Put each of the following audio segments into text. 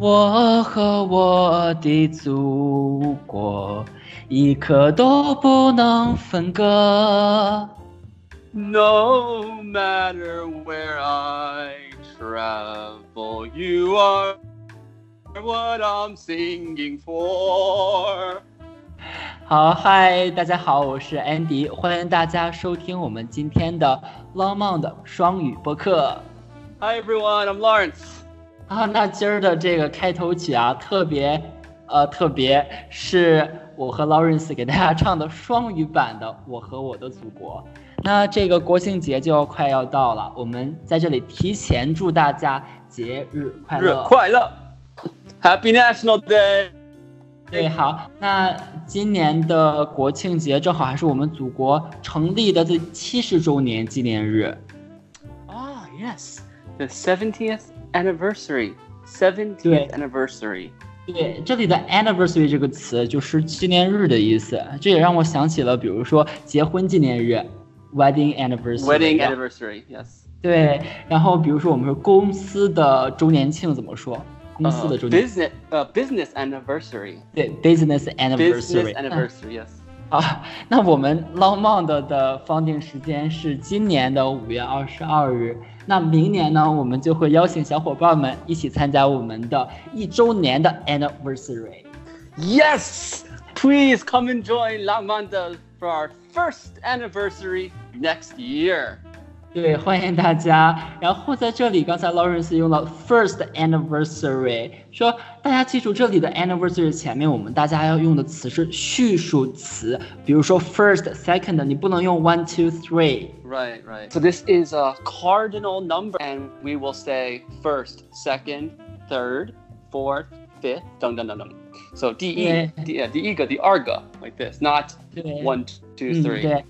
我和我的祖国一刻都不能分割。 No matter where I travel, you are what I'm singing for. 好，嗨，大家好，我是安迪，欢迎大家收听我们今天的 Long Mon 的双语播客。 Hi everyone, I'm Lawrence. 啊，那今儿的这个开头曲啊，特别，呃，特别是我和 Lawrence 给大家唱的双语版的《我和我的祖国》。那这个国庆节就要快要到了，我们在这里提前祝大家节日快乐。日快乐 Happy National Day. 对，好，那今年的国庆节正好还是我们祖国成立的这七十周年纪念日。Ah, yes. The 70th anniversary. 70th 对。 anniversary. 对，这里的 anniversary 这个词就是纪念日的意思，这也让我想起了，比如说结婚纪念日，wedding anniversary。 Wedding anniversary. Yes. 对，然后比如说我们说公司的周年庆怎么说？公司 Uh, 的周年 business uh, business anniversary. 对 business Business anniversary。 anniversary. Yes. 啊，那我们 Longmont 的放定时间是今年的五月二十二日。 那明年呢，我们就会邀请小伙伴们一起参加我们的一周年的 anniversary。 Yes! Please come and join La Manda for our first anniversary next year. 对，欢迎大家。然后在这里，刚才 Lawrence 用了 first anniversary，说大家记住这里的 anniversary 前面我们大家要用的词是序数词，比如说 first、second，你不能用 one、two、three。 Right, right. So this is a cardinal number, and we will say first, second, third, fourth, fifth, dun dun dun dun. So D E, Yeah. D, yeah, 第一个, the arga, like this, not 对 one, two, 嗯， three.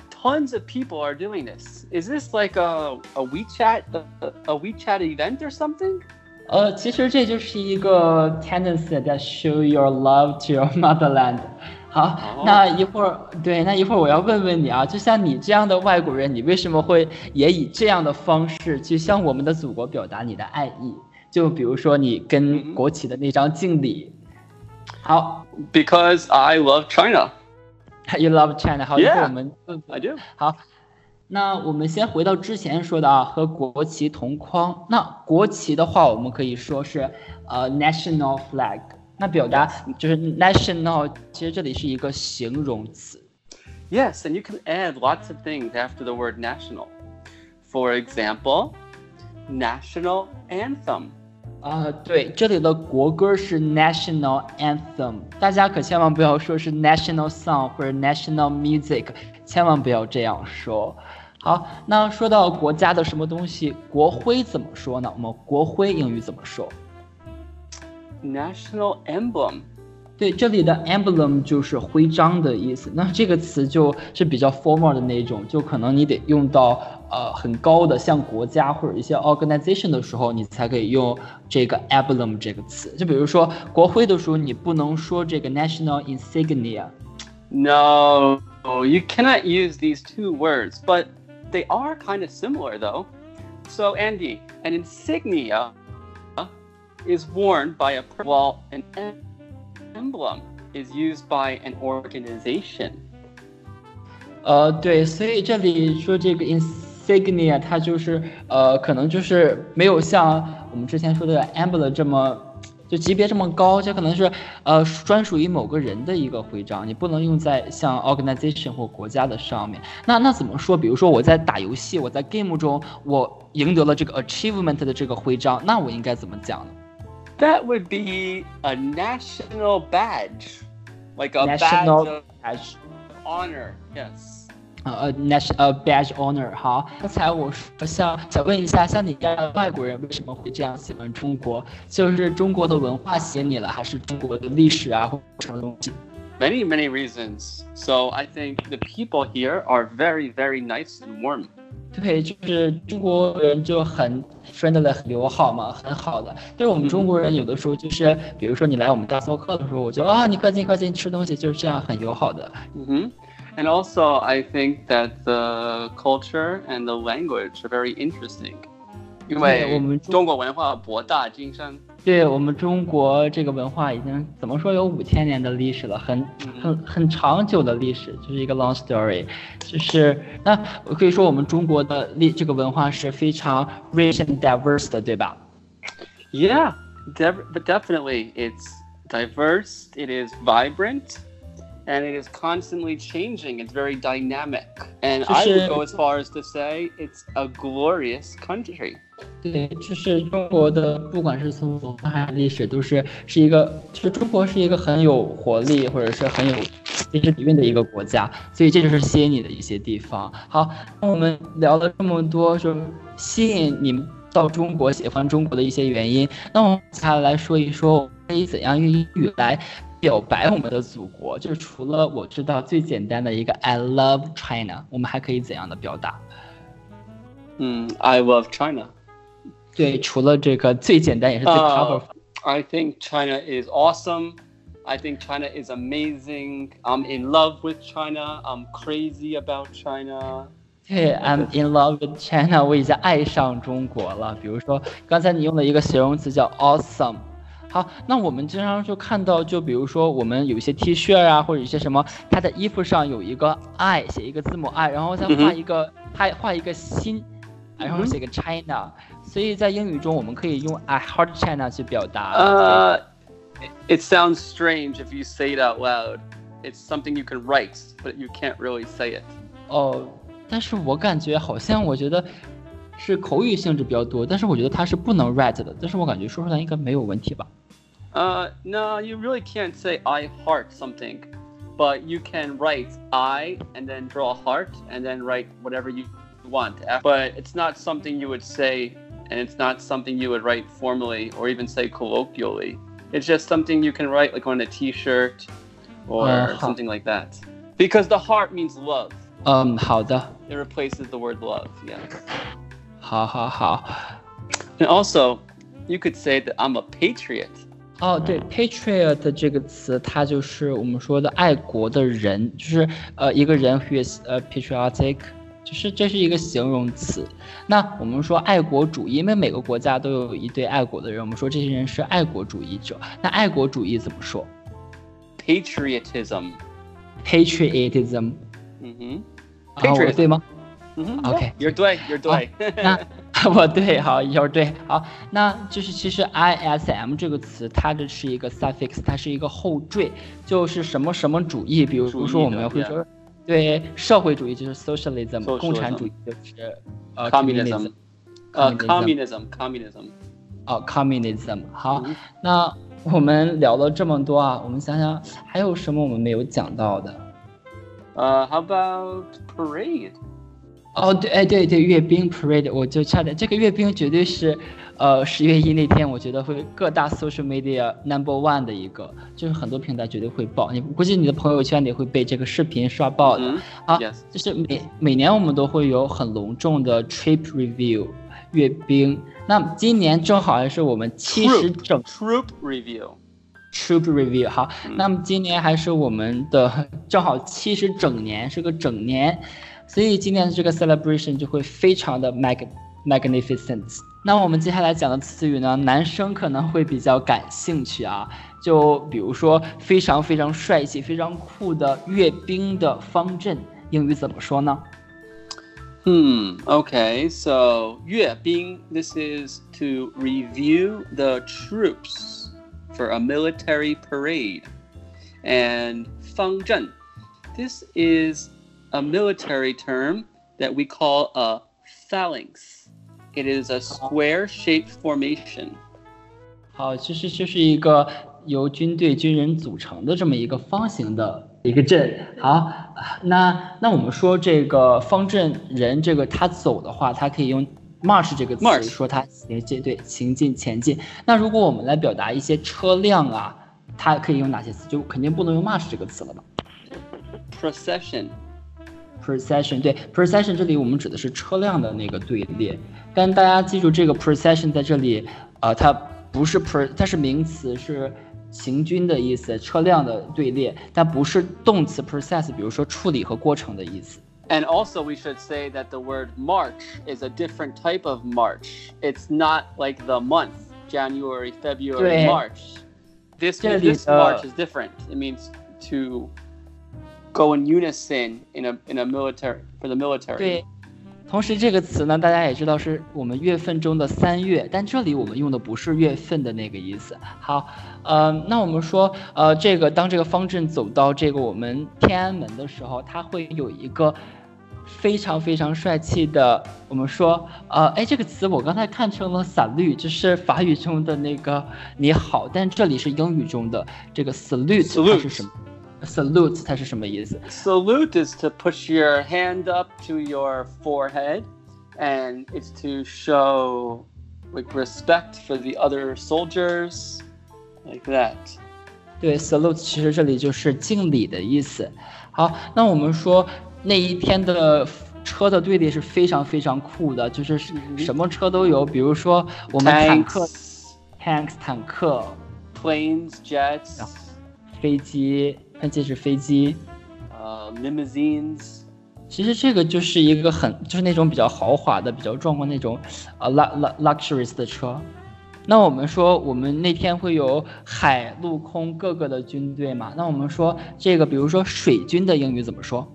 tons of people are doing this. Is this like a, a WeChat a, a WeChat event or something? 呃，其实这就是一个 tendency that show your love to your motherland。好，哦那一会儿对，那一会儿我要问问你啊，就像你这样的外国人，你为什么会也以这样的方式去向我们的祖国表达你的爱意？就比如说你跟嗯国旗的那张敬礼。好 Because I love China. ，You love China。好，一会儿 Yeah 我们问 I do. 好，那我们先回到之前说的啊，和国旗同框。那国旗的话，我们可以说是呃 national flag。那表达就是 national，其实这里是一个形容词。 Yes, and you can add lots of things after the word national. For example, national anthem. 啊、对，这里的国歌是 national anthem，大家可千万不要说是 national song 或者 national music，千万不要这样说。好，那说到国家的什么东西，国徽怎么说呢？我们国徽英语怎么说？National emblem. 对，这里的 emblem 就是徽章的意思。那这个词就是比较 formal 的那种，就可能你得用到呃很高的，像国家或者一些 organization 的时候，你才可以用这个 emblem 这个词。就比如说国徽的时候，你不能说这个 national insignia。 No, you cannot use these two words, but they are kind of similar though. So, Andy, an insignia is worn by a person, while an em- emblem is used by an organization. 呃，对，所以这里说这个 signia 它就是呃，可能就是没有像我们之前说的 Ambler organization 或国家的上面。那那怎么说？比如说我在打游戏，我在 game 中我赢得了这个 achievement 的这个徽章，那我应该怎么讲呢？That would be a national badge, like a national badge of honor. Yes. 呃，national 呃 badge honor 好，刚才我说像想问一下，像你这样的外国人为什么会这样喜欢中国？就是中国的文化吸引你了，还是中国的历史啊或者什么东西？Many, many reasons. So I think the people here are very, very nice and warm. 对，就是中国人就很 friendly 很友好嘛，很好的。但是我们中国人有的时候就是，比如说你来我们家做客的时候，我就啊你快进快进吃东西，就是这样很友好的。hmm And also, I think that the culture and the language are very interesting. 因为我们中-中国文化博大精深。对我们中国这个文化已经怎么说有五千年的历史了，很很很长久的历史，就是一个 long story。就是那我可以说我们中国的历这个文化是非常 rich and diverse 的，对吧？ Yeah, def- but definitely it's diverse, it is vibrant, and it is constantly changing. It's very dynamic. And I would go as far as to say it's a glorious country. 对，就是中国的，不管是从文化还是历史，都是是一个，就是中国是一个很有活力，或者是很有历史底蕴的一个国家，所以这就是吸引你的一些地方。好，那我们聊了这么多，就是吸引你们到中国、喜欢中国的一些原因。那我们接下来说一说，可以怎样用英语来 表白我们的祖国？就是除了我知道最简单的一个 I love China，我们还可以怎样的表达？ Mm, I love China. 对，除了这个最简单也是最 powerful。 I think China is awesome. I think China is amazing. I'm in love with China. I'm crazy about China. 对，I'm in love with China，我已经爱上中国了。比如说，刚才你用的一个形容词叫 awesome。 好，那我们经常就看到，就比如说我们有一些 T 恤啊，或者一些什么，它的衣服上有一个 I，写一个字母 I，然后再画一个，它画一个心，然后写个 China。所以在英语中，我们可以用 I heart China 去表达。Uh, it- it sounds strange if you say it out loud. It's something you can write, but you can't really say it. 哦，但是我感觉好像我觉得是口语性质比较多，但是我觉得它是不能 write 的，但是我感觉说出来应该没有问题吧。Uh, no, you really can't say I heart something, but you can write I and then draw a heart and then write whatever you want. But it's not something you would say, and it's not something you would write formally or even say colloquially. It's just something you can write like on a T-shirt or Uh-huh. something like that. Because the heart means love. 嗯，好的， It replaces the word love. Yeah. 好好好。 And also, you could say that I'm a patriot. 哦，对，patriot 这个词，它就是我们说的爱国的人，就是呃一个人 who is 呃 patriotic，就是这是一个形容词。那我们说爱国主义，因为每个国家都有一堆爱国的人，我们说这些人是爱国主义者。那爱国主义怎么说 Patriotism.？patriotism，Mm-hmm. 啊，我 Patriotism 对吗？Mm-hmm. Okay. You're doing. You're doing. 那我对，好，一会儿对，好，那就是其实 ism 这个词，它这是一个 suffix，它是一个后缀，就是什么什么主义，比如主义说我们的会说，对，社会主义就是 socialism， Socialism 共产主义就是呃 communism. Uh, communism communism. Communism. 哦 communism。好嗯，那我们聊了这么多啊，我们想想还有什么我们没有讲到的？ Uh, how about parade? 哦，对，哎，对对，阅兵 parade，我就差点，这个阅兵绝对是，呃，十月一那天，我觉得会各大 social media number one 的一个，就是很多平台绝对会爆，你估计你的朋友圈里会被这个视频刷爆的、Mhm. 啊。Yes. 就是每每年我们都会有很隆重的 trip review 阅兵，那今年正好还是我们七十.整 Troop review. Troop Review 好，嗯那么今年还是我们的正好七十整年，是个整年，所以今年的这个 celebration 就会非常的 mag magnificent。那我们接下来讲的词语呢，男生可能会比较感兴趣啊，就比如说非常非常帅气、非常酷的阅兵的方阵，英语怎么说呢？ Hmm. Okay. So, 阅兵, this is to review the troops for a military parade. And 方阵, this is a military term that we call a phalanx. It is a square-shaped formation. 好，其实就是一个由军队军人组成的这么一个方形的一个阵。好， 那那我们说这个方阵人，这个他走的话，他可以用 march 这个词说他行进，对，行进前进。那如果我们来表达一些车辆啊，它可以用哪些词？就肯定不能用 march 这个词了吧 procession 对 procession 这里我们指的是车辆的那个队列，但大家记住这个 procession 在这里，呃，它不是 pre，它是名词，是行军的意思，车辆的队列，它不是动词 process，比如说处理和过程的意思。And also, we should say that the word March is a different type of March. It's not like the month January, February, March. This, this March is different. It means to go in unison in a in a military for the military. 对同时，这个词呢，大家也知道是我们月份中的三月，但这里我们用的不是月份的那个意思。好，呃，那我们说，呃，这个当这个方阵走到这个我们天安门的时候，它会有一个非常非常帅气的，我们说，呃，哎，这个词我刚才看成了 salute，就是法语中的那个你好，但这里是英语中的这个 salute，它是什么 ？Salute 它是什么意思？Salute is to push your hand up to your forehead, and it's to show like respect for the other soldiers, like that. 对，salute 其实这里就是敬礼的意思。好，那我们说那一天的车的队列是非常非常酷的，就是什么车都有，比如说我们坦克，tanks 坦克，planes jets，飞机。 那这是飞机，呃，limousines。其实这个就是一个很，就是那种比较豪华的、比较壮观那种，呃，lux luxurious 的车。那我们说，我们那天会有海陆空各个的军队嘛？那我们说这个，比如说水军的英语怎么说？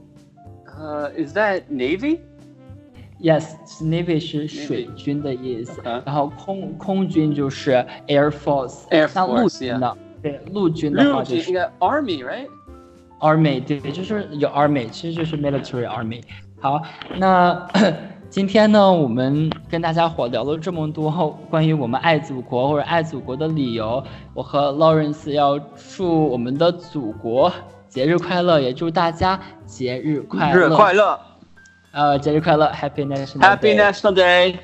呃，Is that navy？Yes，navy 是水军的意思。然后空空军就是 air force。air force。那陆军呢？对，陆军的话就是 army，right？army 对，就是有 army，其实就是 military army。好，那 今天呢，我们跟大家伙聊了这么多关于我们爱祖国或者爱祖国的理由。我和 Lawrence 要祝我们的祖国节日快乐，也祝大家节日快乐。节日快乐。呃，节日快乐，Happy National Day。Happy National Day。